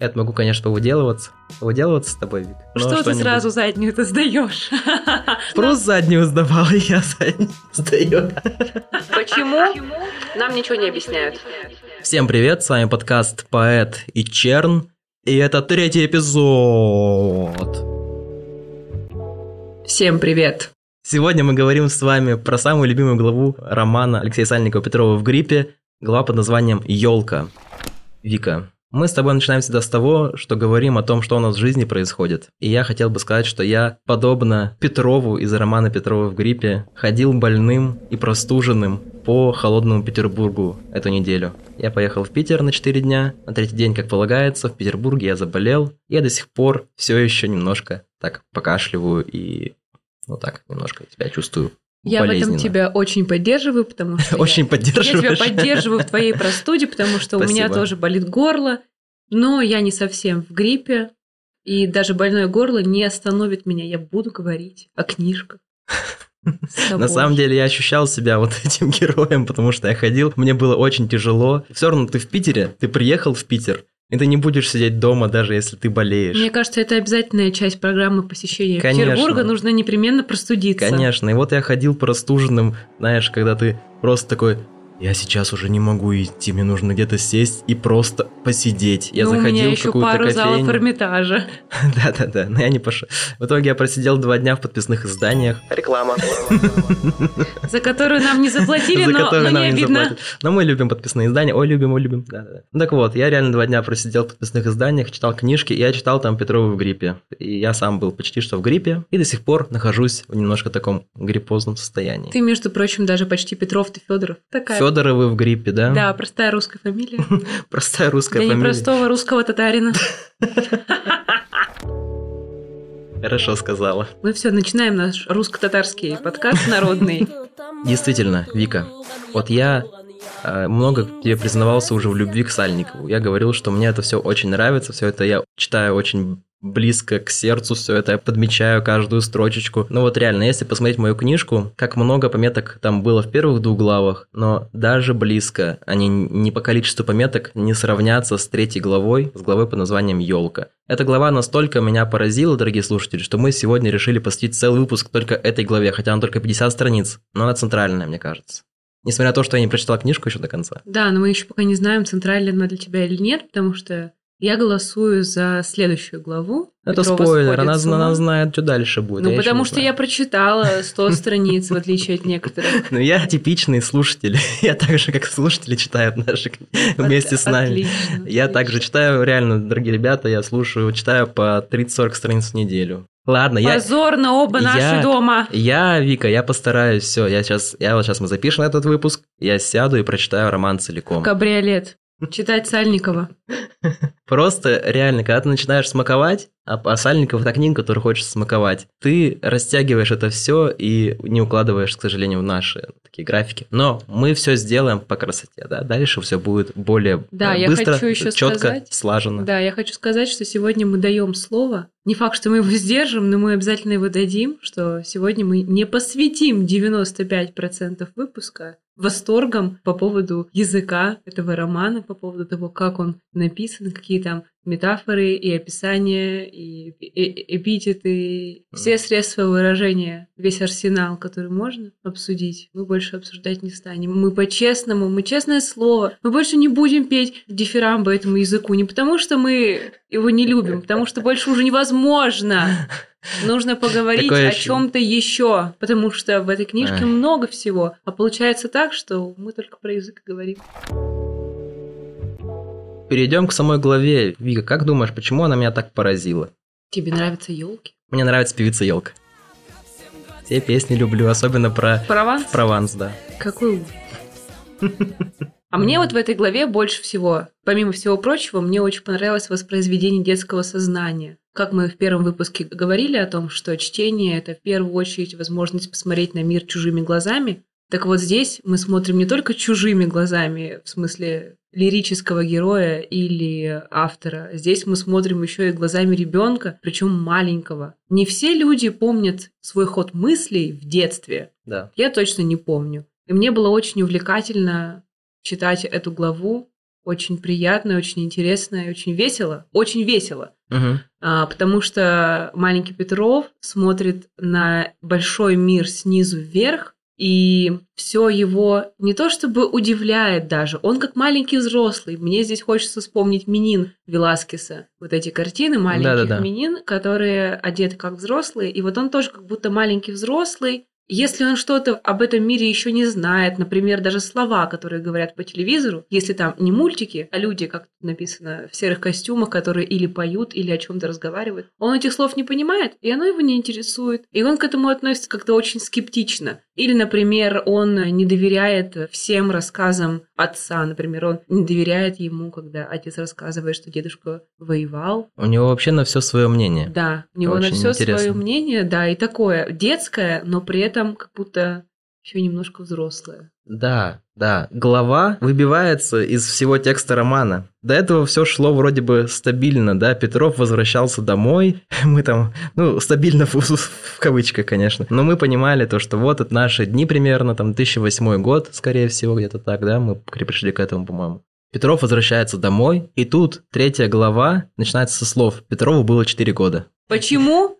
Я могу, конечно, повыделываться. Повыделываться с тобой, Вик. Но Что ты что-нибудь. сразу заднюю-то сдаешь? Просто заднюю сдавал, и я заднюю сдаю. Почему? Нам ничего не объясняют. Всем привет, с вами подкаст «Поэт и Черн», и это третий эпизод. Всем привет. Сегодня мы говорим с вами про самую любимую главу романа Алексея Сальникова «Петрова в гриппе», глава под названием «Елка». Вика, мы с тобой начинаем всегда с того, что говорим о том, что у нас в жизни происходит. И я хотел бы сказать, что я, подобно Петрову из романа «Петрова в гриппе», ходил больным и простуженным по холодному Петербургу эту неделю. Я поехал в Питер на 4 дня, на третий день, как полагается, в Петербурге я заболел, и я до сих пор все еще немножко так покашливаю и ну так, немножко себя чувствую Я в этом тебя очень поддерживаю, потому что я- Очень я тебя поддерживаешь. поддерживаю в твоей простуде, потому что у меня Спасибо. тоже болит горло, но я не совсем в гриппе, и даже больное горло не остановит меня. Я буду говорить о книжках. На самом деле я ощущал себя вот этим героем, потому что я ходил, мне было очень тяжело. Все равно ты в Питере, ты приехал в Питер, и ты не будешь сидеть дома, даже если ты болеешь. Мне кажется, это обязательная часть программы посещения Конечно. Петербурга. Нужно непременно простудиться. Конечно, и вот я ходил простуженным, знаешь, когда ты просто такой, я сейчас уже не могу идти, мне нужно где-то сесть и просто посидеть. Я Ну, у заходил меня в еще какую-то пару залов кофейню. Эрмитажа. Да-да-да, но я не пошел. В итоге я просидел два дня в подписных изданиях. Реклама. За которую нам не заплатили, За но, не обидно. Но мы любим подписные издания. Ой, любим, ой, любим. Так вот, я реально два дня просидел в подписных изданиях, читал книжки, и я читал там Петрова в гриппе. И я сам был почти что в гриппе, и до сих пор нахожусь в немножко таком гриппозном состоянии. Ты, между прочим, даже почти Петров, ты Федоров. Такая. Федоровы в гриппе, да? Да, простая русская фамилия. Простая русская Для фамилия. непростого русского татарина. Хорошо сказала. Мы все, начинаем наш русско-татарский подкаст народный. Действительно, Вика, вот я э, много тебе признавался уже в любви к Сальникову. Я говорил, что мне это все очень нравится, все это я читаю очень близко к сердцу, все это я подмечаю каждую строчечку. Ну вот реально, если посмотреть мою книжку, как много пометок там было в первых двух главах, но даже близко они не по количеству пометок не сравнятся с третьей главой, с главой под названием «Елка». Эта глава настолько меня поразила, дорогие слушатели, что мы сегодня решили посвятить целый выпуск только этой главе, хотя она только 50 страниц, но она центральная, мне кажется. Несмотря на то, что я не прочитал книжку еще до конца. Да, но мы еще пока не знаем, центральная она для тебя или нет, потому что я голосую за следующую главу. Это Петрова спойлер, она, она знает, что дальше будет. Ну, я потому что знаю. я прочитала 100 страниц, в отличие от некоторых. Ну, я типичный слушатель. Я так же, как слушатели, читают наши вместе с нами. Я также читаю, реально, дорогие ребята, я слушаю, читаю по 30-40 страниц в неделю. Ладно, я, Позор на оба я- наши дома. я, Вика, я постараюсь, все, я сейчас, я вот сейчас мы запишем этот выпуск, я сяду и прочитаю роман целиком. Кабриолет. Читать Сальникова. Просто реально, когда ты начинаешь смаковать, а, а Сальников это книга, которую хочется смаковать, ты растягиваешь это все и не укладываешь, к сожалению, в наши такие графики. Но мы все сделаем по красоте, да. Дальше все будет более Да, э, я быстро, хочу еще четко, сказать- слаженно. Да, я хочу сказать, что сегодня мы даем слово. Не факт, что мы его сдержим, но мы обязательно его дадим, что сегодня мы не посвятим 95% выпуска восторгом по поводу языка этого романа, по поводу того, как он написан, какие там метафоры и описания, и э- э- эпитеты, все средства выражения, весь арсенал, который можно обсудить, мы больше обсуждать не станем. Мы по-честному, мы честное слово, мы больше не будем петь дифирамбы этому языку, не потому что мы его не любим, потому что больше уже невозможно. Нужно поговорить Такое о чем-то еще, потому что в этой книжке Ай. много всего, а получается так, что мы только про язык и говорим. Перейдем к самой главе. Вика, как думаешь, почему она меня так поразила? Тебе нравятся елки? Мне нравится певица Елка. Все песни люблю, особенно про Прованс? Прованс, да. Какой ужас. А мне вот в этой главе больше всего, помимо всего прочего, мне очень понравилось воспроизведение детского сознания. Как мы в первом выпуске говорили о том, что чтение – это в первую очередь возможность посмотреть на мир чужими глазами, так вот здесь мы смотрим не только чужими глазами, в смысле лирического героя или автора. Здесь мы смотрим еще и глазами ребенка, причем маленького. Не все люди помнят свой ход мыслей в детстве. Да. Я точно не помню. И мне было очень увлекательно читать эту главу, очень приятно, очень интересно и очень весело. Очень весело. Мгм. А, потому что маленький Петров смотрит на большой мир снизу вверх, и все его не то чтобы удивляет даже, он как маленький взрослый. Мне здесь хочется вспомнить Минин Веласкеса. Вот эти картины маленьких Да-да-да. Минин, которые одеты как взрослые, и вот он тоже как будто маленький взрослый, если он что-то об этом мире еще не знает, например, даже слова, которые говорят по телевизору, если там не мультики, а люди, как написано, в серых костюмах, которые или поют, или о чем-то разговаривают, он этих слов не понимает, и оно его не интересует. И он к этому относится как-то очень скептично. Или, например, он не доверяет всем рассказам отца. Например, он не доверяет ему, когда отец рассказывает, что дедушка воевал, У него вообще на все свое мнение. да, у него на Очень все интересно. свое мнение, да, и такое детское, но при этом как будто еще немножко взрослое. Да, да. Глава выбивается из всего текста романа. До этого все шло вроде бы стабильно, да. Петров возвращался домой. Мы там, ну, стабильно в, в кавычках, конечно. Но мы понимали то, что вот это наши дни примерно, там, 2008 год, скорее всего, где-то так, да. Мы пришли к этому, по-моему. Петров возвращается домой, и тут третья глава начинается со слов «Петрову было 4 года». Почему?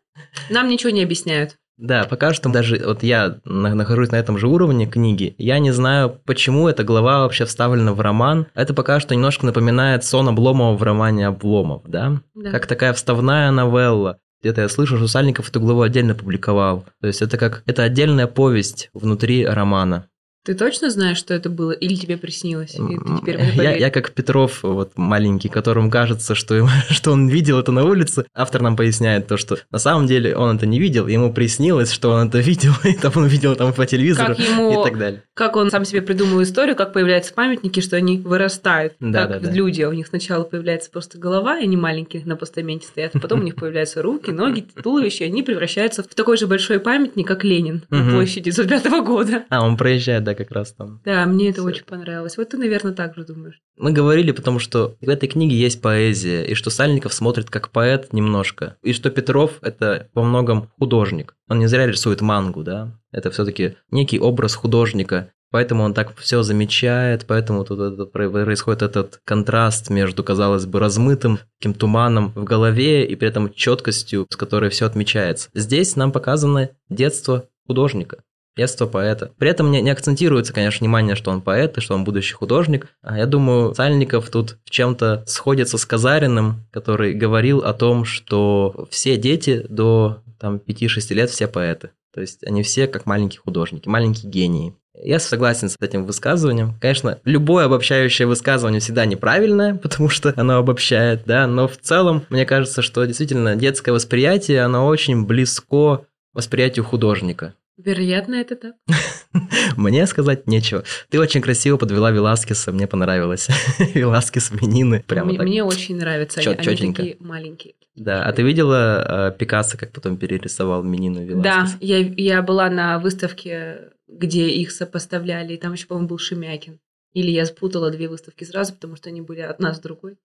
Нам ничего не объясняют. Да, пока что даже вот я на- нахожусь на этом же уровне книги, я не знаю, почему эта глава вообще вставлена в роман. Это пока что немножко напоминает сон Обломова в романе Обломов, да? Да. Как такая вставная новелла. Где-то я слышу, что Сальников эту главу отдельно публиковал. То есть это как это отдельная повесть внутри романа. Ты точно знаешь, что это было? Или тебе приснилось? И ты теперь я, я как Петров, вот маленький, которому кажется, что, ему- что он видел это на улице, автор нам поясняет то, что на самом деле он это не видел, ему приснилось, что он это видел, и там он видел там по телевизору Как ему- и так далее. Как он сам себе придумал историю, как появляются памятники, что они вырастают. Да, как да, да. люди, у них сначала появляется просто голова, и они маленькие на постаменте стоят, а потом у них появляются руки, ноги, туловище, и они превращаются в такой же большой памятник, как Ленин на площади 905 года. А, он проезжает, да, как раз там. Да, мне это Всё. очень понравилось. Вот ты, наверное, так же думаешь. Мы говорили, потому что в этой книге есть поэзия, и что Сальников смотрит как поэт немножко, и что Петров – это во многом художник. Он не зря рисует мангу, да? Это все-таки некий образ художника, поэтому он так все замечает, поэтому тут это про- происходит этот контраст между, казалось бы, размытым таким туманом в голове и при этом четкостью, с которой все отмечается. Здесь нам показано детство художника. Детство поэта. При этом не, не акцентируется, конечно, внимание, что он поэт и что он будущий художник. А я думаю, Сальников тут в чем-то сходится с Казариным, который говорил о том, что все дети до там, 5-6 лет все поэты. То есть они все как маленькие художники, маленькие гении. Я согласен с этим высказыванием. Конечно, любое обобщающее высказывание всегда неправильное, потому что оно обобщает, да, но в целом, мне кажется, что действительно детское восприятие, оно очень близко восприятию художника. Вероятно, это так. Мне сказать нечего. Ты очень красиво подвела Веласкеса, мне понравилось. Веласкес, Минины, прямо мне, так. мне очень нравится. Чёт- они, такие маленькие. Да, а ты видела э, Пикассо, как потом перерисовал Минину и Да, я, я была на выставке, где их сопоставляли, и там еще, по-моему, был Шемякин. Или я спутала две выставки сразу, потому что они были одна с другой.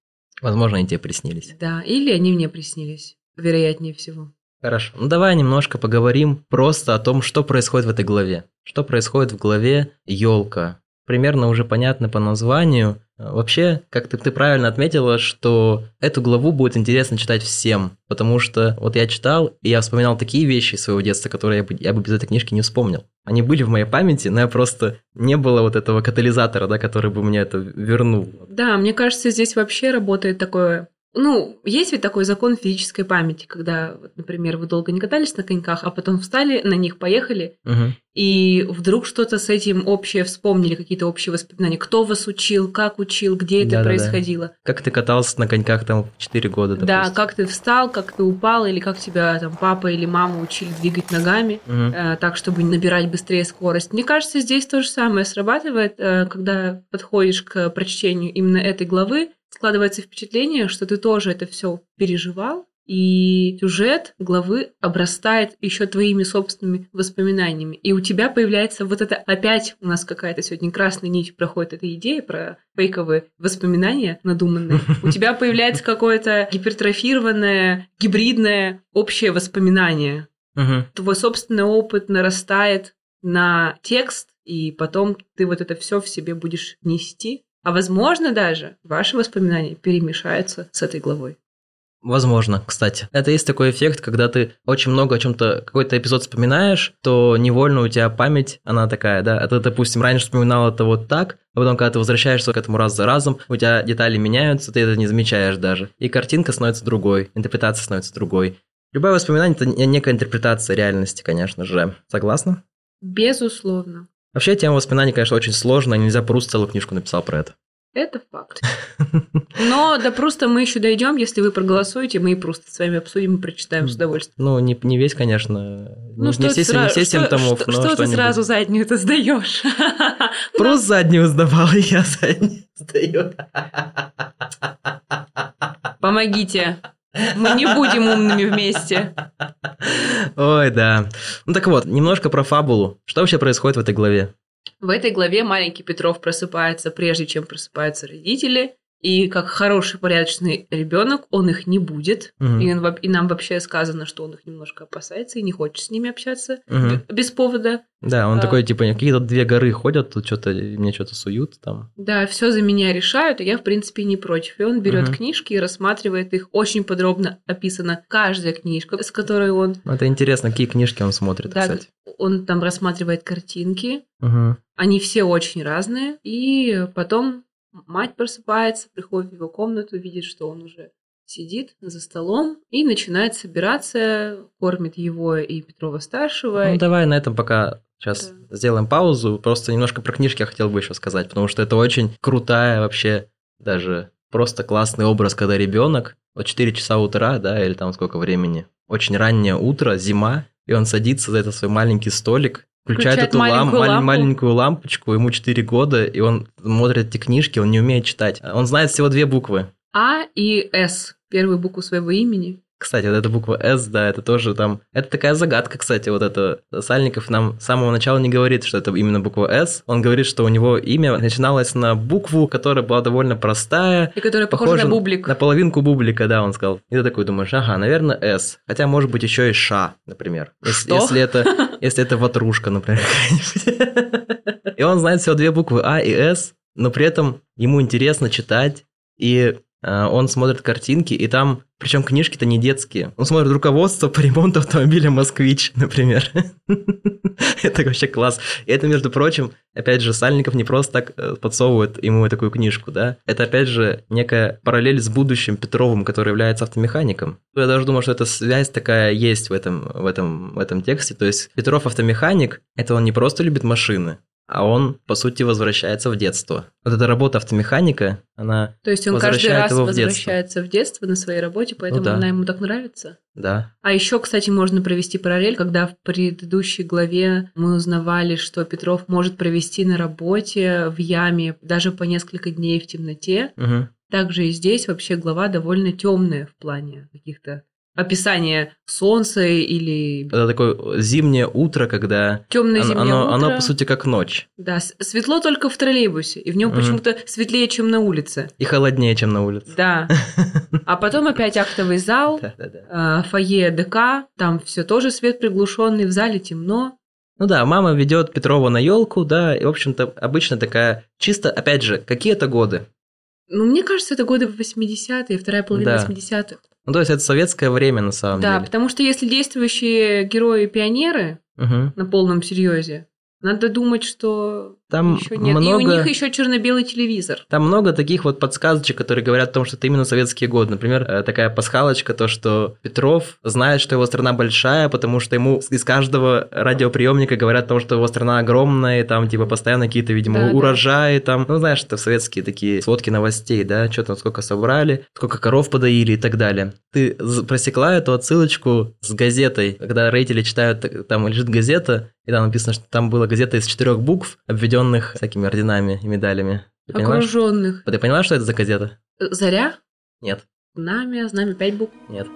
Возможно, они тебе приснились. Да, или они мне приснились, вероятнее всего. Хорошо. Ну давай немножко поговорим просто о том, что происходит в этой главе. Что происходит в главе елка. Примерно уже понятно по названию. А, Вообще, как ты, ты правильно отметила, что эту главу будет интересно читать всем, потому что вот я читал, и я вспоминал такие вещи из своего детства, которые я бы, я бы без этой книжки не вспомнил. Они были в моей памяти, но я просто не было вот этого катализатора, да, который бы мне это вернул. Да, мне кажется, здесь вообще работает такое... Ну, есть ведь такой закон физической памяти, когда, вот, например, вы долго не катались на коньках, а потом встали на них, поехали, Мгм. и вдруг что-то с этим общее вспомнили, какие-то общие воспоминания. Кто вас учил, как учил, где это Да-да-да. происходило. Как ты катался на коньках там в 4 года, Да, допустим? как ты встал, как ты упал, или как тебя там папа или мама учили двигать ногами, Мгм. э, так, чтобы набирать быстрее скорость. Мне кажется, здесь то же самое срабатывает, э, когда подходишь к прочтению именно этой главы, складывается впечатление, что ты тоже это все переживал, и сюжет главы обрастает еще твоими собственными воспоминаниями. И у тебя появляется вот это опять у нас какая-то сегодня красной нить проходит эта идея про фейковые воспоминания надуманные. У тебя появляется какое-то гипертрофированное, гибридное общее воспоминание. Мгм. Твой собственный опыт нарастает на текст, и потом ты вот это все в себе будешь нести. А возможно даже ваши воспоминания перемешаются с этой главой. Возможно, кстати. Это есть такой эффект, когда ты очень много о чем-то, какой-то эпизод вспоминаешь, то невольно у тебя память, она такая, да, а ты, допустим, раньше вспоминал это вот так, а потом, когда ты возвращаешься к этому раз за разом, у тебя детали меняются, ты это не замечаешь даже. И картинка становится другой, интерпретация становится другой. Любое воспоминание – это некая интерпретация реальности, конечно же. Согласна? Безусловно. Вообще, тема воспоминаний, конечно, очень сложная, нельзя просто целую книжку написал про это. Это факт. Но до просто мы еще дойдем, если вы проголосуете, мы и просто с вами обсудим и прочитаем с удовольствием. Ну, не, не весь, конечно. Ну, не, что не все, сразу, не все что, симптомов, что, но что ты сразу заднюю это сдаешь? Просто заднюю сдавал, и я заднюю сдаю. Помогите. Мы не будем умными вместе. Ой, да. Ну так вот, немножко про фабулу. Что вообще происходит в этой главе? В этой главе маленький Петров просыпается, прежде чем просыпаются родители. И как хороший порядочный ребенок, он их не будет. Мгм. И, он и нам вообще сказано, что он их немножко опасается и не хочет с ними общаться б- без повода. Да, он А. такой, типа, какие-то две горы ходят, тут что-то, мне что-то суют там. Да, все за меня решают, и я, в принципе, не против. И он берет Мгм. книжки и рассматривает их. Очень подробно описана каждая книжка, с которой он... Это интересно, какие книжки он смотрит, Да, кстати. он там рассматривает картинки. Мгм. Они все очень разные. И потом мать просыпается, приходит в его комнату, видит, что он уже сидит за столом и начинает собираться, кормит его и Петрова-старшего. Ну, давай на этом пока сейчас Да. сделаем паузу. Просто немножко про книжки я хотел бы еще сказать, потому что это очень крутая вообще даже просто классный образ, когда ребенок вот 4 часа утра, да, или там сколько времени, очень раннее утро, зима, и он садится за этот свой маленький столик, включает, Включает эту лам- маленькую маль- лампу. маленькую лампочку, ему 4 года, и он смотрит эти книжки, он не умеет читать. Он знает всего две буквы. А и С. Первую букву своего имени. Кстати, вот эта буква «С», да, это тоже там... Это такая загадка, кстати, вот это. Сальников нам с самого начала не говорит, что это именно буква «С». Он говорит, что у него имя начиналось на букву, которая была довольно простая, И которая похожа Похоже на бублик. на половинку бублика, да, он сказал. И ты такой думаешь, ага, наверное, «С». Хотя, может быть, еще и «Ша», например. Если, Что? если это, если это ватрушка, например. И он знает всего две буквы «А» и «С», но при этом ему интересно читать, и он смотрит картинки, и там, причем книжки-то не детские. Он смотрит руководство по ремонту автомобиля «Москвич», например. Это вообще класс. И это, между прочим, опять же, Сальников не просто так э, подсовывает ему такую книжку, да? Это, опять же, некая параллель с будущим Петровым, который является автомехаником. Я даже думаю, что эта связь такая есть в этом, в этом, в этом тексте. То есть Петров автомеханик, это он не просто любит машины, а он, по сути, возвращается в детство. Вот эта работа автомеханика, она, То есть он каждый раз его в возвращается в детство на своей работе, поэтому да. она ему так нравится. да, А еще, кстати, можно провести параллель, когда в предыдущей главе мы узнавали, что Петров может провести на работе в яме даже по несколько дней в темноте. Мгм. Также и здесь вообще глава довольно темная в плане каких-то описания солнца или Это такое зимнее утро, когда темное зимнее оно, утро. оно, по сути, как ночь. Да, светло только в троллейбусе, и в нем почему-то светлее, чем на улице. И холоднее, чем на улице. Да. А потом опять актовый зал, э, фойе ДК, там все тоже свет приглушенный, в зале темно. Ну да, мама ведет Петрова на елку, да, и, в общем-то, обычно такая чисто, опять же, какие-то годы. Ну, мне кажется, это годы 80-е, вторая половина Да. 80-х. Ну, то есть это советское время на самом Да, деле. потому что если действующие герои-пионеры Мгм. на полном серьезе, надо думать, что Там еще нет. И у много- них еще черно-белый телевизор. Там много таких вот подсказочек, которые говорят о том, что это именно советские годы. Например, э, такая пасхалочка, то, что Петров знает, что его страна большая, потому что ему из каждого радиоприемника говорят о том, что его страна огромная, и там, типа, постоянно какие-то, видимо, Да, да. урожаи там. Ну, знаешь, это советские такие сводки новостей, да, что там, сколько собрали, сколько коров подоили и так далее. Ты просекла эту отсылочку с газетой, когда родители читают, так- там лежит газета, и там написано, что там была газета из четырех букв, обведенных всякими орденами и медалями. Ты Окруженных. ты поняла, что это за газета? Заря? Нет, Знамя, знамя, пять букв. нет.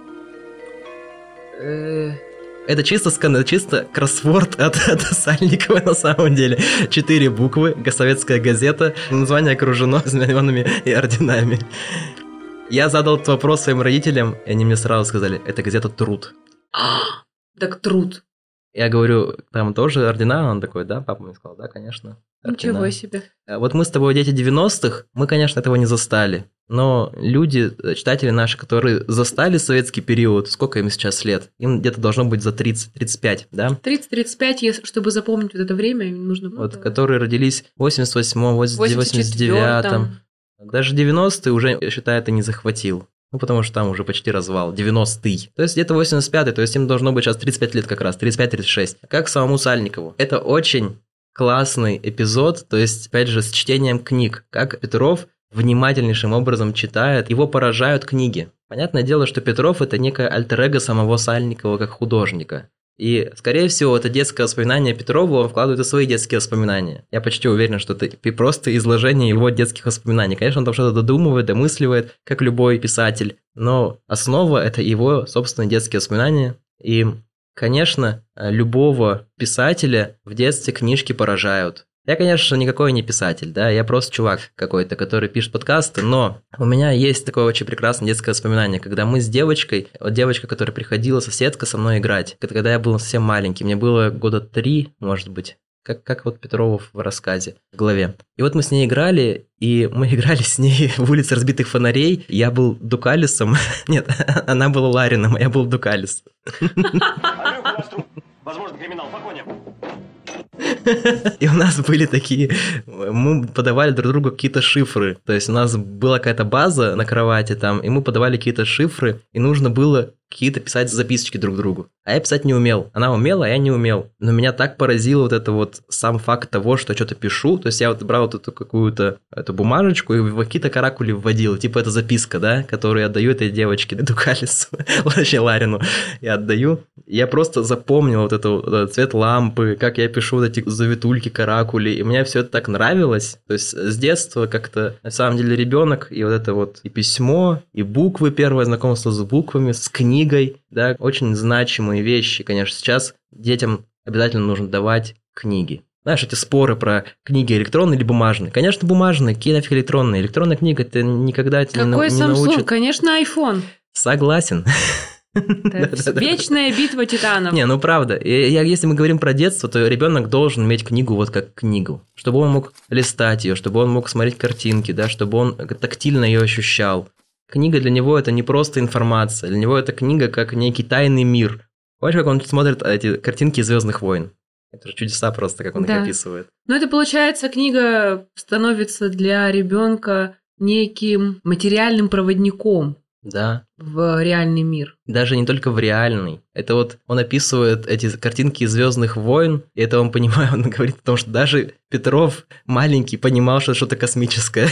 Э, Это чисто, скан... чисто кроссворд от, от Сальникова на самом деле. Четыре буквы, советская газета, название окружено знаменами и орденами. Я задал этот вопрос своим родителям, и они мне сразу сказали, это газета «Труд». Так труд. Я говорю, там тоже ордена? Он такой, да, папа мне сказал, да, конечно. Ничего Да. себе. Э, Вот мы с тобой дети 90-х, мы, конечно, этого не застали. Но люди, э, читатели наши, которые застали советский период, сколько им сейчас лет? Им где-то должно быть за 30-35, да? 30-35, если- чтобы запомнить вот это время, им нужно было. Вот, которые родились в 88-м, 89-м. 84-м. Даже 90-й уже, я считаю, это не захватил. Ну, потому что там уже почти развал. 90-й. То есть где-то 85-й, то есть им должно быть сейчас 35 лет как раз, 35-36. Как самому Сальникову. Это очень классный эпизод, то есть, опять же, с чтением книг. Как Петров внимательнейшим образом читает, его поражают книги. Понятное дело, что Петров – это некое альтер самого Сальникова как художника. И, скорее всего, это детское воспоминание Петрова он вкладывает в свои детские воспоминания. Я почти уверен, что это просто изложение его детских воспоминаний. Конечно, он там что-то додумывает, домысливает, как любой писатель, но основа – это его собственные детские воспоминания. И, конечно, э, любого писателя в детстве книжки поражают. Я, конечно, никакой не писатель, да, я просто чувак какой-то, который пишет подкасты, но у меня есть такое очень прекрасное детское воспоминание, когда мы с девочкой, вот девочка, которая приходила, соседка со мной играть, когда я был совсем маленький, мне было года три, может быть, как, как вот Петрову в рассказе в главе. И вот мы с ней играли, и мы играли с ней в улице разбитых фонарей. Я был Дукалисом. Нет, она была Ларином, а я был Дукалис. Возможно, криминал. Погоня. И у нас были такие... Мы подавали друг другу какие-то шифры. То есть у нас была какая-то база на кровати там, и мы подавали какие-то шифры, и нужно было какие-то писать записочки друг другу. А я писать не умел. Она умела, а я не умел. Но меня так поразило вот это вот сам факт того, что что-то пишу. То есть я вот брал вот эту какую-то эту бумажечку и в какие-то каракули вводил. Типа это записка, да, которую я отдаю этой девочке, Дукалису, точнее Ларину. Я отдаю. Я просто запомнил вот это этот цвет лампы, как я пишу вот эти завитульки, каракули. И мне все это так нравилось. То есть с детства как-то, на самом деле, ребенок, и вот это вот и письмо, и буквы, первое знакомство с буквами, с книгой, да, очень значимые вещи. Конечно, сейчас детям обязательно нужно давать книги. Знаешь, эти споры про книги электронные или бумажные. Конечно, бумажные, какие нафиг электронные. Электронная книга это никогда тебя не, нау- Какой не Samsung? научит. Конечно, iPhone. Согласен. Вечная битва титанов. Не, ну правда. Я- если мы говорим про детство, то ребенок должен иметь книгу вот как книгу, чтобы он мог листать ее, чтобы он мог смотреть картинки, да, чтобы он тактильно ее ощущал. Книга для него это не просто информация, для него это книга как некий тайный мир. Помнишь, как он смотрит эти картинки Звездных войн? Это же чудеса просто, как он Да. их описывает. Ну, это получается, книга становится для ребенка неким материальным проводником Да. в реальный мир. Даже не только в реальный. Это вот он описывает эти картинки Звездных войн, и это он понимает, он говорит о том, что даже Петров маленький понимал, что что-то космическое.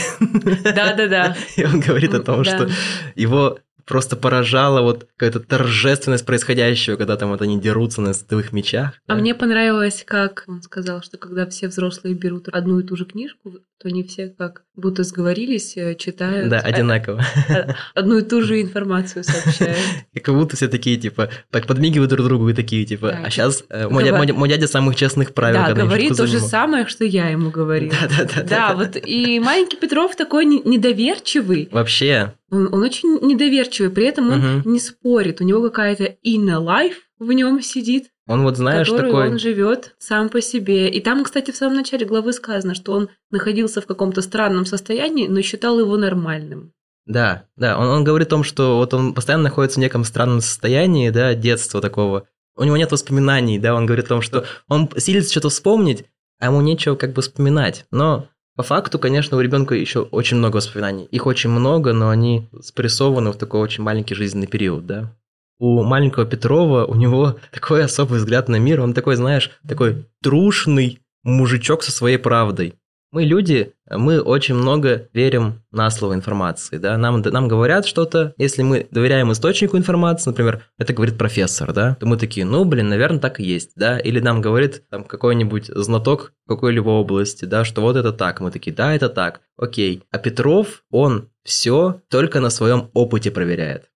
Да-да-да. И он говорит о том, Да. что его просто поражала вот какая-то торжественность происходящего, когда там вот они дерутся на световых мечах. А да. мне понравилось, как он сказал, что когда все взрослые берут одну и ту же книжку, то они все как будто сговорились, э, читают Да, э, одинаково. э, одну и ту же информацию сообщают. И как будто все такие, типа, так подмигивают друг другу и такие, типа, Да. а сейчас Говор- мой дя- мой дядя самых честных правил, Да, говорит то же самое, что я ему говорила. Да-да-да. Да, вот и маленький Петров такой не- недоверчивый. Вообще, Он, он очень недоверчивый, при этом он Мгм. не спорит. У него какая-то inner life в нем сидит, он вот, знаешь, такой... он живет сам по себе. И там, кстати, в самом начале главы сказано, что он находился в каком-то странном состоянии, но считал его нормальным. Да, да, он, он говорит о том, что вот он постоянно находится в неком странном состоянии, да, детства такого. У него нет воспоминаний, да, он говорит о том, что он силится что-то вспомнить, а ему нечего как бы вспоминать. Но по факту, конечно, у ребенка еще очень много воспоминаний. Их очень много, но они спрессованы в такой очень маленький жизненный период, да. У маленького Петрова, у него такой особый взгляд на мир, он такой, знаешь, такой трушный мужичок со своей правдой. Мы люди, мы очень много верим на слово информации, да, нам, нам говорят что-то, если мы доверяем источнику информации, например, это говорит профессор, да, то мы такие, ну, блин, наверное, так и есть, да, или нам говорит там какой-нибудь знаток какой-либо области, да, что вот это так, мы такие, да, это так, окей. А Петров, он все только на своем опыте проверяет.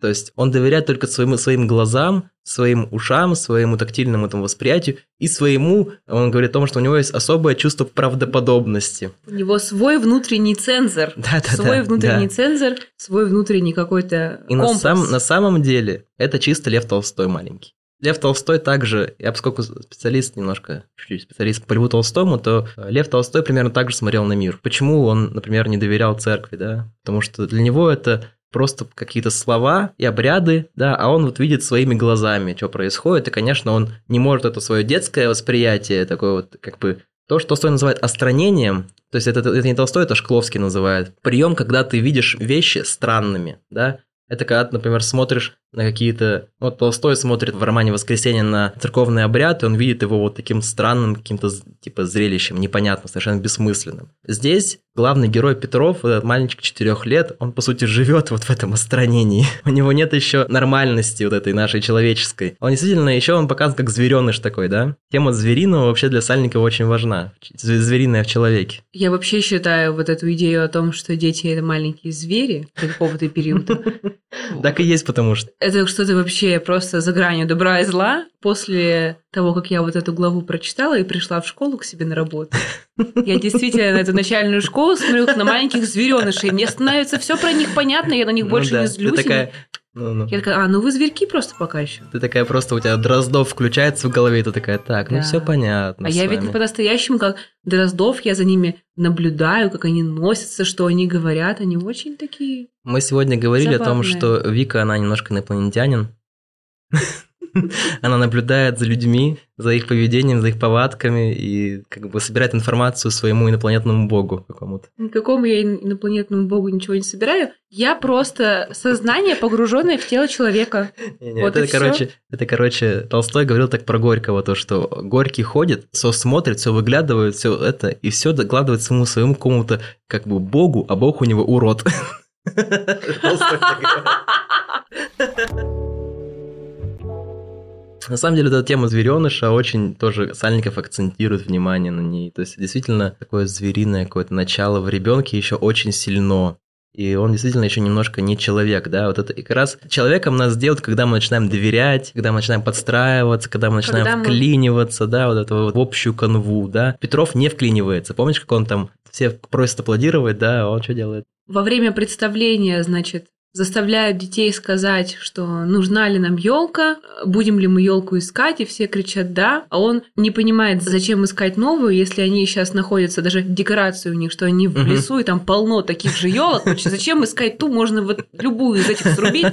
То есть он доверяет только своим, своим глазам, своим ушам, своему тактильному этому восприятию и своему, он говорит о том, что у него есть особое чувство правдоподобности. У него свой внутренний цензор. Да-да-да, свой внутренний да. цензор, свой внутренний какой-то И на, компас. сам- на самом деле это чисто Лев Толстой маленький. Лев Толстой также, я поскольку специалист немножко, чуть-чуть специалист по Льву Толстому, то Лев Толстой примерно так же смотрел на мир. Почему он, например, не доверял церкви, да? Потому что для него это просто какие-то слова и обряды, да, а он вот видит своими глазами, что происходит, и, конечно, он не может это свое детское восприятие, такое вот, как бы, то, что Толстой называет остранением, то есть это, это не Толстой, это Шкловский называет, прием, когда ты видишь вещи странными, да, это когда, например, смотришь на какие-то... Вот Толстой смотрит в романе «Воскресенье» на церковный обряд, и он видит его вот таким странным каким-то типа зрелищем, непонятным, совершенно бессмысленным. Здесь главный герой Петров, этот мальчик четырех лет, он, по сути, живет вот в этом остранении. У него нет еще нормальности вот этой нашей человеческой. Он действительно еще он показан как звереныш такой, да? Тема звериного вообще для Сальникова очень важна. Звериное в человеке. Я вообще считаю вот эту идею о том, что дети – это маленькие звери какого-то периода. Так и есть, потому что это что-то вообще просто за гранью добра и зла. После того, как я вот эту главу прочитала и пришла в школу к себе на работу, я действительно на эту начальную школу смотрю на маленьких зверенышей. Мне становится все про них понятно, я на них ну больше да. не злюсь. Ты такая, ну, ну. Я такая, а, ну вы зверьки просто пока еще. Ты такая просто, у тебя Дроздов включается в голове, и ты такая, так, ну да. ну все понятно. А я вами. ведь по-настоящему, как Дроздов, я за ними наблюдаю, как они носятся, что они говорят, они очень такие Мы сегодня говорили забавные. о том, что Вика, она немножко инопланетянин. Она наблюдает за людьми, за их поведением, за их повадками и как бы собирает информацию своему инопланетному богу какому-то. Никакому я инопланетному богу ничего не собираю. Я просто сознание, погруженное в тело человека. Не, не, вот это, короче, это, короче, Толстой говорил так про Горького, то, что Горький ходит, все смотрит, все выглядывает, все это, и все докладывает своему своему какому-то как бы богу, а бог у него урод. Толстой на самом деле, эта тема звереныша очень тоже Сальников акцентирует внимание на ней. То есть, действительно, такое звериное какое-то начало в ребенке еще очень сильно. И он действительно еще немножко не человек, да, вот это и как раз человеком нас делают, когда мы начинаем доверять, когда мы начинаем подстраиваться, когда мы начинаем когда вклиниваться, мы... да, вот это вот в общую канву, да. Петров не вклинивается, помнишь, как он там все просят аплодировать, да, а он что делает? Во время представления, значит, заставляют детей сказать, что нужна ли нам елка, будем ли мы елку искать, и все кричат да, а он не понимает, зачем искать новую, если они сейчас находятся, даже декорации у них, что они в лесу, и там полно таких же елок, зачем искать ту, можно вот любую из этих срубить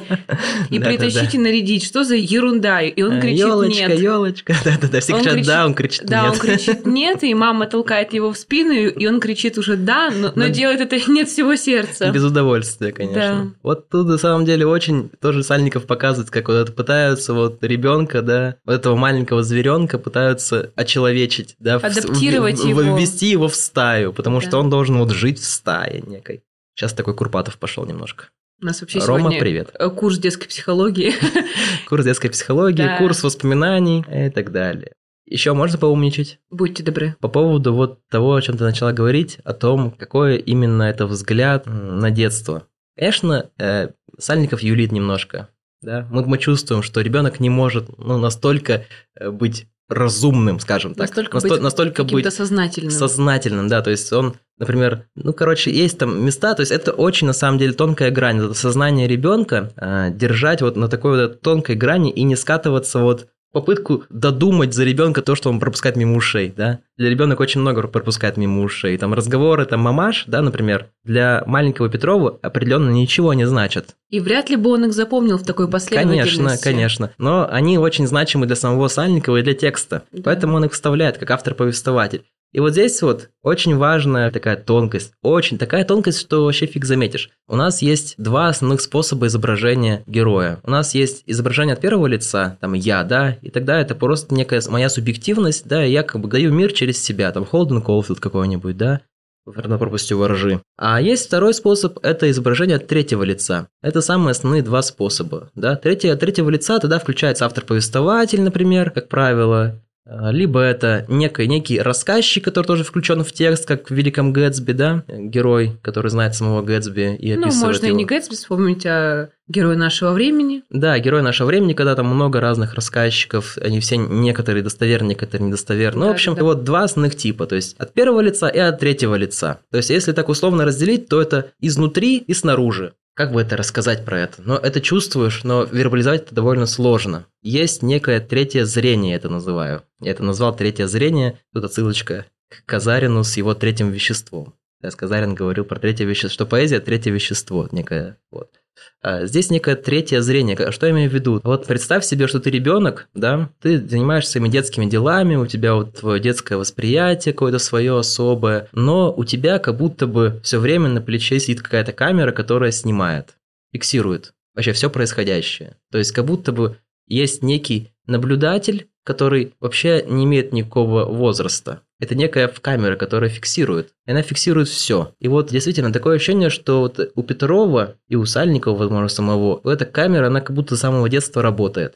и притащить и нарядить, что за ерунда, и он кричит нет. Елочка, елочка, да-да-да, все кричат да, он кричит нет. Да, он кричит нет, и мама толкает его в спину, и он кричит уже да, но делает это нет всего сердца. Без удовольствия, конечно. Вот тут на самом деле очень тоже Сальников показывает, как вот это пытаются вот ребенка, да, вот этого маленького зверенка пытаются очеловечить, да, адаптировать в, его, ввести его в стаю, потому да. что он должен вот жить в стае некой. Сейчас такой Курпатов пошел немножко. У нас вообще Рома, привет. Э, курс детской психологии. Курс детской психологии, курс воспоминаний и так далее. Еще можно поумничать? Будьте добры. По поводу вот того, о чем ты начала говорить, о том, какой именно это взгляд на детство. Конечно, э, Сальников юлит немножко. Да? Мы, мы чувствуем, что ребенок не может ну, настолько э, быть разумным, скажем так. Настолько Насто- быть, настолько быть сознательным. Сознательным, да. То есть он, например, ну, короче, есть там места, то есть это очень, на самом деле, тонкая грань. Это сознание ребенка э, держать вот на такой вот тонкой грани и не скатываться вот попытку додумать за ребенка то, что он пропускает мимо ушей, да. Для ребенка очень много пропускает мимо ушей. Там разговоры, там мамаш, да, например, для маленького Петрова определенно ничего не значат. И вряд ли бы он их запомнил в такой последовательности. Конечно, конечно. Но они очень значимы для самого Сальникова и для текста. Да. Поэтому он их вставляет как автор-повествователь. И вот здесь вот очень важная такая тонкость, очень такая тонкость, что вообще фиг заметишь. У нас есть два основных способа изображения героя. У нас есть изображение от первого лица, там я, да, и тогда это просто некая моя субъективность, да, я как бы даю мир через себя, там Холден Колфилд какой-нибудь, да, на пропастью ворожи. А есть второй способ – это изображение от третьего лица. Это самые основные два способа. Да? Третье, от третьего лица тогда включается автор-повествователь, например, как правило, либо это некий, некий рассказчик, который тоже включен в текст, как в Великом Гэтсби, да, герой, который знает самого Гэтсби и описывает Ну, можно его. и не Гэтсби вспомнить, а герой нашего времени. Да, герой нашего времени, когда там много разных рассказчиков, они все некоторые достоверны, некоторые недостоверны. Ну, да, в общем, да. вот два основных типа, то есть от первого лица и от третьего лица. То есть, если так условно разделить, то это изнутри и снаружи. Как бы это рассказать про это? Но это чувствуешь, но вербализовать это довольно сложно. Есть некое третье зрение, я это называю. Я это назвал третье зрение. Тут отсылочка к Казарину с его третьим веществом. Казарин говорил про третье вещество, что поэзия – третье вещество некое. Вот. А здесь некое третье зрение. Что я имею в виду? Вот представь себе, что ты ребенок, да, ты занимаешься своими детскими делами, у тебя вот твое детское восприятие какое-то свое особое, но у тебя как будто бы все время на плече сидит какая-то камера, которая снимает, фиксирует вообще все происходящее. То есть как будто бы есть некий наблюдатель, который вообще не имеет никакого возраста. Это некая камера, которая фиксирует. И она фиксирует все. И вот действительно такое ощущение, что вот у Петрова и у Сальникова, возможно, самого, эта камера, она как будто с самого детства работает.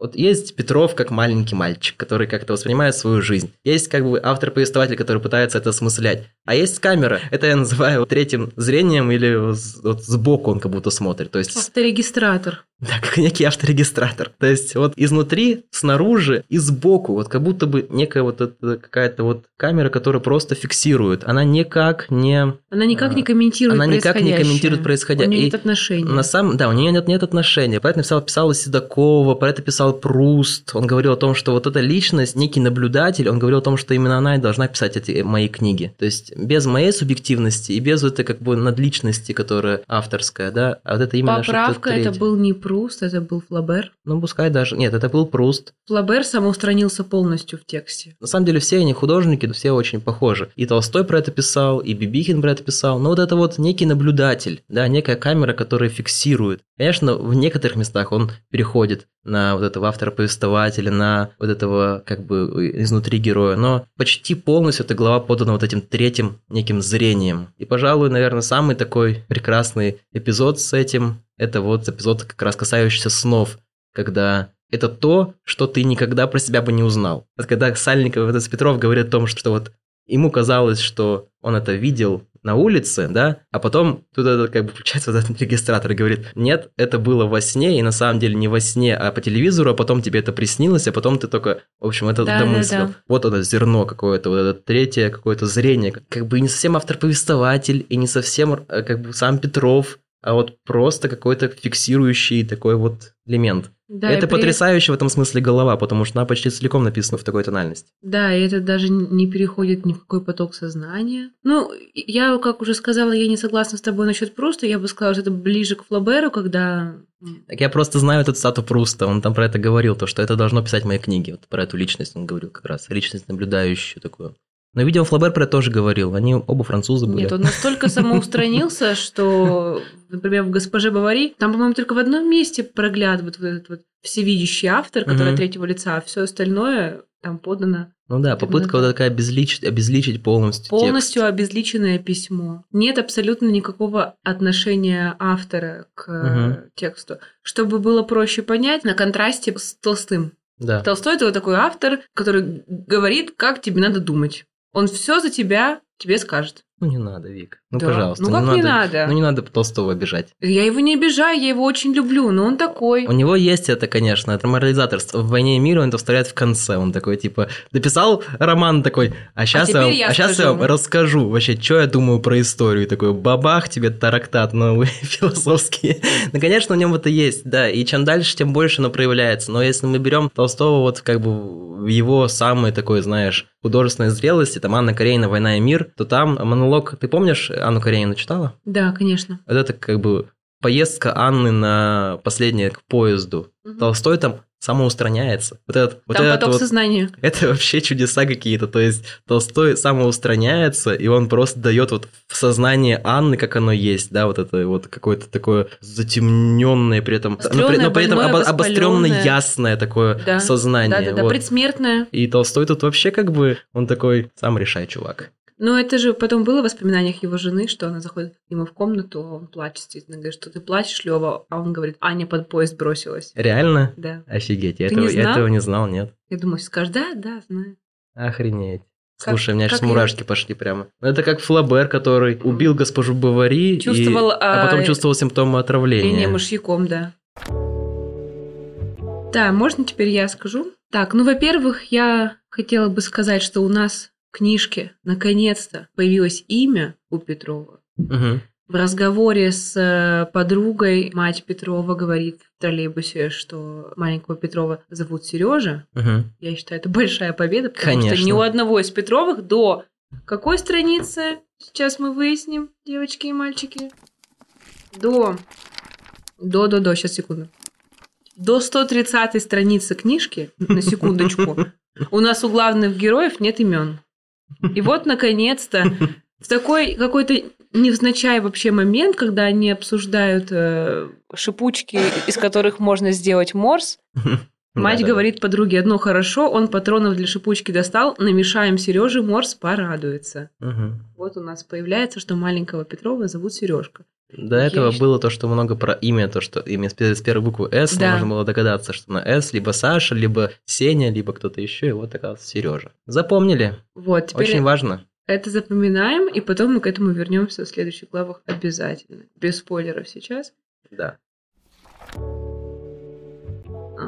Вот есть Петров как маленький мальчик, который как-то воспринимает свою жизнь. Есть как бы автор-повествователь, который пытается это осмыслять. А есть камера. Это я называю третьим зрением или вот сбоку он как будто смотрит. То есть... Авторегистратор. Да, как некий авторегистратор. То есть вот изнутри, снаружи и сбоку, вот как будто бы некая вот эта какая-то вот камера, которая просто фиксирует. Она никак не... Она никак не комментирует Она никак не комментирует происходящее. У нее нет отношения. На самом... Да, у нее нет, нет отношения. Поэтому писал, писала Седокова, про это писал Пруст. Он говорил о том, что вот эта личность, некий наблюдатель, он говорил о том, что именно она и должна писать эти мои книги. То есть без моей субъективности и без этой как бы надличности, которая авторская, да, а вот это именно Поправка, это был не Пруст, это был Флабер. Ну, пускай даже... Нет, это был Пруст. Флабер самоустранился полностью в тексте. На самом деле все они художники, все очень похожи. И Толстой про это писал, и Бибихин про это писал. Но вот это вот некий наблюдатель, да, некая камера, которая фиксирует. Конечно, в некоторых местах он переходит на вот этого автора-повествователя, на вот этого как бы изнутри героя, но почти полностью эта глава подана вот этим третьим неким зрением. И, пожалуй, наверное, самый такой прекрасный эпизод с этим, это вот эпизод как раз касающийся снов, когда это то, что ты никогда про себя бы не узнал. Вот когда Сальников, этот Петров говорит о том, что вот ему казалось, что он это видел на улице, да, а потом тут это как бы включается вот этот регистратор и говорит, нет, это было во сне, и на самом деле не во сне, а по телевизору, а потом тебе это приснилось, а потом ты только, в общем, это да, домыслил. Да, да. Вот это зерно какое-то, вот это третье какое-то зрение, как бы не совсем автор-повествователь, и не совсем э, как бы сам Петров, а вот просто какой-то фиксирующий такой вот элемент. Да, это потрясающе в этом смысле голова, потому что она почти целиком написана в такой тональности. Да, и это даже не переходит ни в какой поток сознания. Ну, я, как уже сказала, я не согласна с тобой насчет Пруста. Я бы сказала, что это ближе к Флаберу, когда... Так я просто знаю этот стату Пруста, он там про это говорил, то, что это должно писать мои книги. Вот про эту личность он говорил как раз, личность наблюдающую такую. Но, видимо, Флабер про это тоже говорил. Они оба французы были. Нет, он настолько самоустранился, что, например, в «Госпоже Бавари» там, по-моему, только в одном месте проглядывает вот этот вот всевидящий автор, который от третьего лица, а все остальное там подано. Ну да, попытка вот такая обезличить, обезличить полностью Полностью текст. обезличенное письмо. Нет абсолютно никакого отношения автора к угу. тексту. Чтобы было проще понять, на контрасте с Толстым. Да. Толстой это вот такой автор, который говорит, как тебе надо думать. Он все за тебя тебе скажет. Ну не надо, Вик. Ну, да. пожалуйста. Ну, как не, не надо, надо? Ну, не надо Толстого обижать. Я его не обижаю, я его очень люблю, но он такой. У него есть это, конечно, это морализаторство. В «Войне и мире» он это вставляет в конце. Он такой, типа, дописал роман такой, а сейчас, а я, вам, я, а сейчас я вам расскажу вообще, что я думаю про историю. И такой, бабах тебе тарактат новый философский. ну, конечно, в нем это есть, да. И чем дальше, тем больше оно проявляется. Но если мы берем Толстого вот как бы в его самой такой, знаешь, художественной зрелости, там Анна Каренина «Война и мир», то там монолог, ты помнишь, Анну Каренину читала? Да, конечно. Вот это как бы поездка Анны на последнее к поезду. Угу. Толстой там самоустраняется. Вот этот, вот Там этот поток вот, сознания. Это вообще чудеса какие-то. То есть Толстой самоустраняется, и он просто дает вот в сознание Анны, как оно есть, да, вот это вот какое-то такое затемненное, при этом, но при, но при этом обо, обостренное, ясное такое да. сознание. Да, да, да, вот. предсмертное. И Толстой тут вообще как бы, он такой, сам решай, чувак. Но это же потом было в воспоминаниях его жены, что она заходит к нему в комнату, он плачет, естественно, говорит, что ты плачешь, Лева, а он говорит, Аня под поезд бросилась. Реально? Да. Офигеть, я, этого, я этого не знал, нет. Я думаю, скажешь, да, да, знаю. Охренеть. Как, Слушай, у меня сейчас мурашки я... пошли прямо. Ну, это как Флабер, который убил госпожу Бавари, чувствовал, и... а, а потом чувствовал симптомы отравления. Линия мышьяком, да. Да, можно теперь я скажу? Так, ну, во-первых, я хотела бы сказать, что у нас книжке наконец-то появилось имя у Петрова. Угу. В разговоре с э, подругой мать Петрова говорит в троллейбусе, что маленького Петрова зовут Сережа. Мгм. Я считаю, это большая победа, потому что Конечно. ни у одного из Петровых до какой страницы? Сейчас мы выясним, девочки и мальчики. До... До, до, до, сейчас секунду. До 130 страницы книжки, на секундочку, у нас у главных героев нет имен. И вот, наконец-то, в такой какой-то невзначай вообще момент, когда они обсуждают э, шипучки, из которых можно сделать морс, Мать говорит подруге, одно хорошо, он патронов для шипучки достал, намешаем Сереже, Морс порадуется. Вот у нас появляется, что маленького Петрова зовут Сережка. До этого Есть. было то, что много про имя, то, что имя с первой буквы «С», Да. можно было догадаться, что на «С» либо Саша, либо Сеня, либо кто-то еще, и вот оказался Сережа. Запомнили. Вот, теперь Очень важно. это запоминаем, и потом мы к этому вернемся в следующих главах обязательно. Без спойлеров сейчас. Да. А,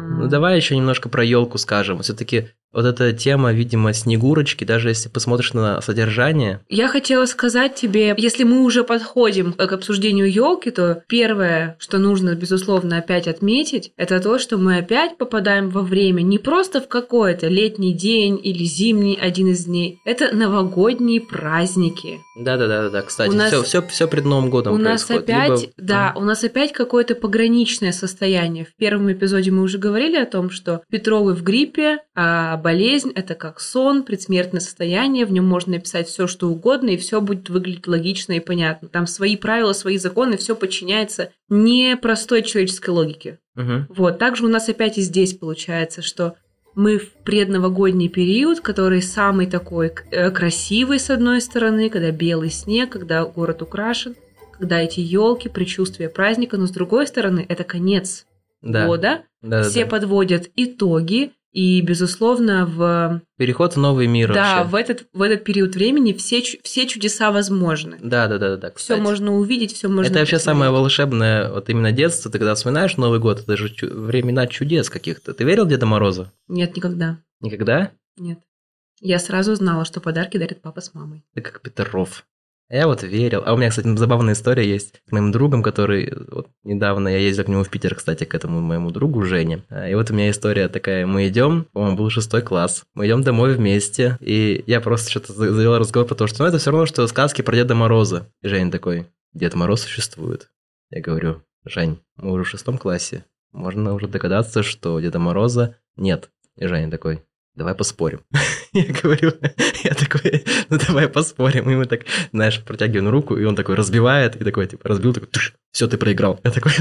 Ну давай еще немножко про елку скажем. Все-таки вот эта тема, видимо, снегурочки, даже если посмотришь на содержание, Я хотела сказать тебе, если мы уже подходим к обсуждению елки, то первое, что нужно, безусловно, опять отметить, это то, что мы опять попадаем во время не просто в какой-то летний день или зимний один из дней. Это новогодние праздники. Да-да-да, кстати, У нас- все, все, все перед Новым годом у нас происходит. опять, Либо- да, у нас опять какое-то пограничное состояние. В первом эпизоде мы уже говорили о том, что Петровы в гриппе, а болезнь это как сон, предсмертное состояние, в нем можно написать все, что угодно, и все будет выглядеть логично и понятно. Там свои правила, свои законы, все подчиняется непростой человеческой логике. Мгм. Вот, также у нас опять и здесь получается, что мы в предновогодний период, который самый такой э, красивый с одной стороны, когда белый снег, когда город украшен, когда эти елки, предчувствие праздника, но с другой стороны это конец Да. года, Да, все подводят итоги, и, безусловно, в, Переход в новый мир да, вообще. в, этот, в этот период времени все, все чудеса возможны. Да, да, да, да. Все можно увидеть, все можно Это вообще самое волшебное, вот именно детство, ты когда вспоминаешь Новый год, это же чу- времена чудес каких-то. Ты верил в Деда Мороза? Нет, никогда. Никогда? Нет. Я сразу знала, что подарки дарит папа с мамой. Ты как Петров. А Я вот верил. А у меня, кстати, забавная история есть с моим другом, который... Вот недавно я ездил к нему в Питер, кстати, к этому моему другу Жене. А, И вот у меня история такая. Мы идем, по-моему, был шестой класс. Мы идем домой вместе. И я просто что-то за- завел разговор про то, что ну, это все равно, что сказки про Деда Мороза. И Женя такой, Дед Мороз существует. Я говорю, Жень, мы уже в шестом классе. Можно уже догадаться, что Деда Мороза нет. И Женя такой, давай поспорим. Я говорю, я такой, ну давай поспорим. И мы так, знаешь, протягиваем руку, и он такой разбивает, и такой, типа, разбил, такой, все, ты проиграл. Я такой,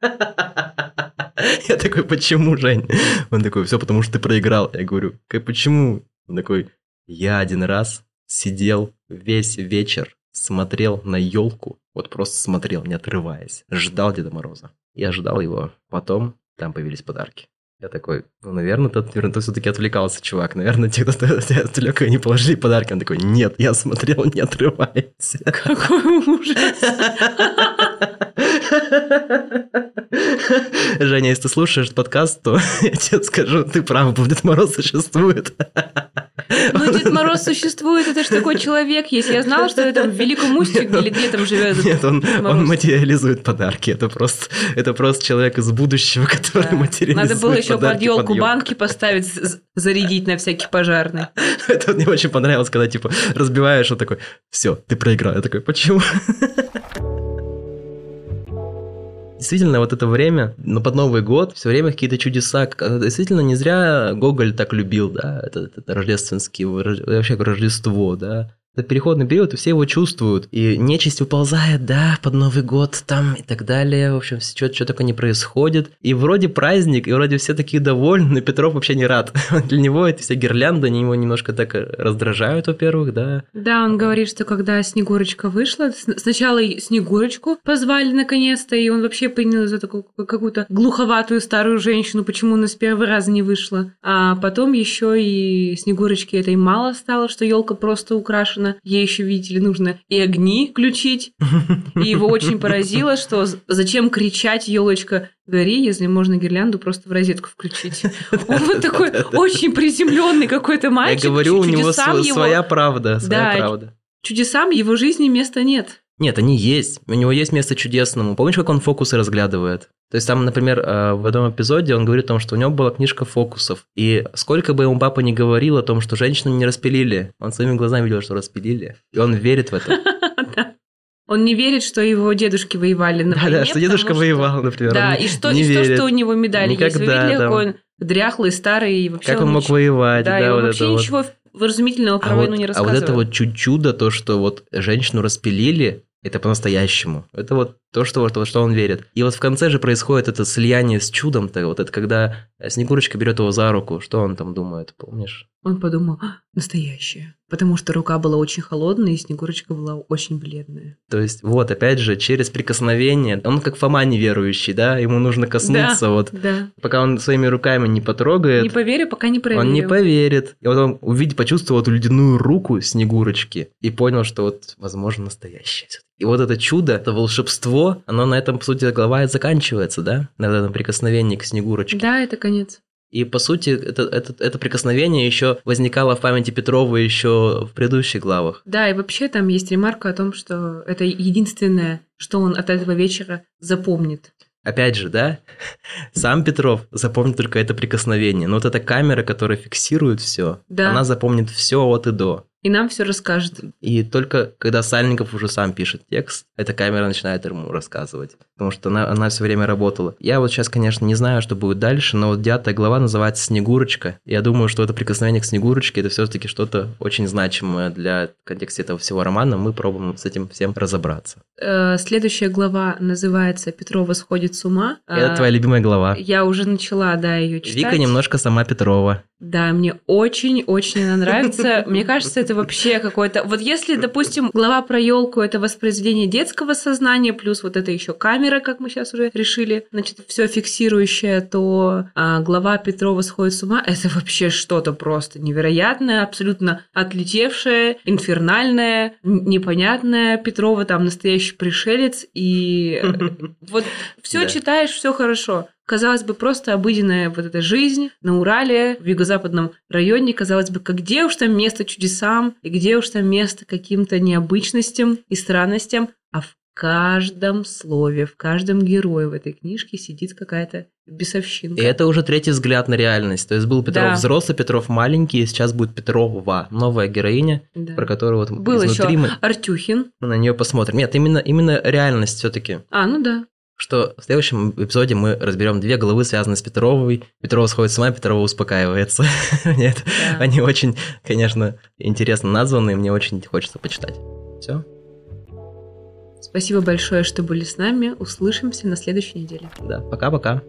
я такой, почему, Жень? Он такой, все, потому что ты проиграл. Я говорю, «Как, почему? Он такой, я один раз сидел весь вечер, смотрел на елку, вот просто смотрел, не отрываясь, ждал Деда Мороза. Я ждал его. Потом там появились подарки. Я такой, ну, наверное, ты, ты все-таки отвлекался, чувак. Наверное, те, кто тебя отвлек, они положили подарки. Он такой, нет, я смотрел, не отрываясь. Какой ужас! Женя, если ты слушаешь подкаст, то я тебе скажу, ты прав, Дед Мороз существует. Ну, Дед Мороз существует, это же такой человек есть. Я знала, что это в Великом Устюге или где там живет Нет, он, он материализует подарки. Это просто, это просто человек из будущего, который Да. материализует Надо было еще под елку банки поставить, зарядить на всякий пожарный. Это мне очень понравилось, когда типа разбиваешь, он такой, все, ты проиграл. Я такой, почему? Действительно, вот это время, но под Новый год, все время какие-то чудеса. Как- Действительно, не зря Гоголь так любил, да, это, это рождественский, рож- вообще Рождество, да. Это переходный период, и все его чувствуют. И нечисть уползает, да, под Новый год там и так далее. В общем, что, что такое не происходит. И вроде праздник, и вроде все такие довольны, но Петров вообще не рад. Для него эти все гирлянды, они его немножко так раздражают, во-первых, да. Да, он говорит, что когда Снегурочка вышла, сначала Снегурочку позвали наконец-то, и он вообще принял за такую какую-то глуховатую старую женщину, почему она с первого раза не вышла. А потом еще и Снегурочке этой мало стало, что елка просто украшена. Ей еще, видите ли, нужно и огни включить. И его очень поразило, что зачем кричать, елочка, гори, если можно гирлянду просто в розетку включить. Он такой очень приземленный какой-то мальчик. Я говорю, у него своя правда, своя Да, правда. чудесам его жизни места нет. Нет, они есть. У него есть место чудесному. Помнишь, как он фокусы разглядывает? То есть там, например, э, в одном эпизоде он говорит о том, что у него была книжка фокусов. И сколько бы ему папа не говорил о том, что женщину не распилили, он своими глазами видел, что распилили. И он верит в это. Он не верит, что его дедушки воевали на Да, да, что дедушка воевал, например. Да, и что, и что, что у него медали есть. Вы Никогда видели, там. какой он дряхлый, старый и вообще Как он мог ничего- воевать, Да, да, и он вот вообще это вот. ничего вразумительного про А войну вот, не а вот рассказывает. это вот чудо, то, что вот женщину распилили, это по-настоящему. Это вот то, что, во что он верит. И вот в конце же происходит это слияние с чудом-то. Вот это когда Снегурочка берет его за руку. Что он там думает, помнишь? Он подумал, «А, настоящее. Потому что рука была очень холодная, и Снегурочка была очень бледная. То есть, вот, опять же, через прикосновение. Он как Фома неверующий, да? Ему нужно коснуться, вот. Да. Пока он своими руками не потрогает, Не поверю, пока не проверю. он не поверит. И вот он увидел, почувствовал эту ледяную руку Снегурочки и понял, что вот, возможно, настоящее. всё-таки. И вот это чудо, это волшебство, оно на этом, по сути, глава и заканчивается, да? На этом прикосновении к Снегурочке. Да, это конец. И по сути, это, это, это прикосновение еще возникало в памяти Петрова еще в предыдущих главах. Да, и вообще там есть ремарка о том, что это единственное, что он от этого вечера запомнит. Опять же, да, сам Петров запомнит только это прикосновение. Но вот эта камера, которая фиксирует все, Да. она запомнит все от и до. И нам все расскажет. И только когда Сальников уже сам пишет текст, эта камера начинает ему рассказывать. Потому что она, она все время работала. Я вот сейчас, конечно, не знаю, что будет дальше, но вот девятая глава называется «Снегурочка». Я думаю, что это прикосновение к Снегурочке – это все-таки что-то очень значимое для контекста этого всего романа. Мы пробуем с этим всем разобраться. Э, Следующая глава называется «Петрова сходит с ума». Это А, твоя любимая глава. Я уже начала, да, ее читать. Вика немножко сама Петрова. Да, мне очень-очень она нравится. Мне кажется, это вообще какое-то... Вот если, допустим, глава про елку это воспроизведение детского сознания, плюс вот это еще камера, как мы сейчас уже решили, значит, все фиксирующее, то а, глава Петрова сходит с ума. Это вообще что-то просто невероятное, абсолютно отлетевшее, инфернальное, непонятное. Петрова там настоящий пришелец, и э, вот все читаешь, все хорошо. Казалось бы, просто обыденная вот эта жизнь на Урале, в юго-западном районе. Казалось бы, как где уж там место чудесам, и где уж там место каким-то необычностям и странностям. А в каждом слове, в каждом герое в этой книжке сидит какая-то бесовщинка. И это уже третий взгляд на реальность. То есть был Петров Да. взрослый, Петров маленький, и сейчас будет Петрова, новая героиня, Да. про которую вот Был изнутри еще мы, Артюхин. мы на нее посмотрим. Нет, именно, именно реальность все-таки. А, ну да. Что в следующем эпизоде мы разберем две главы, связанные с Петровой. Петрова сходит с ума, Петрова успокаивается. Нет, Да. они очень, конечно, интересно названы, и мне очень хочется почитать. Все, Спасибо большое, что были с нами. Услышимся на следующей неделе. да, пока-пока.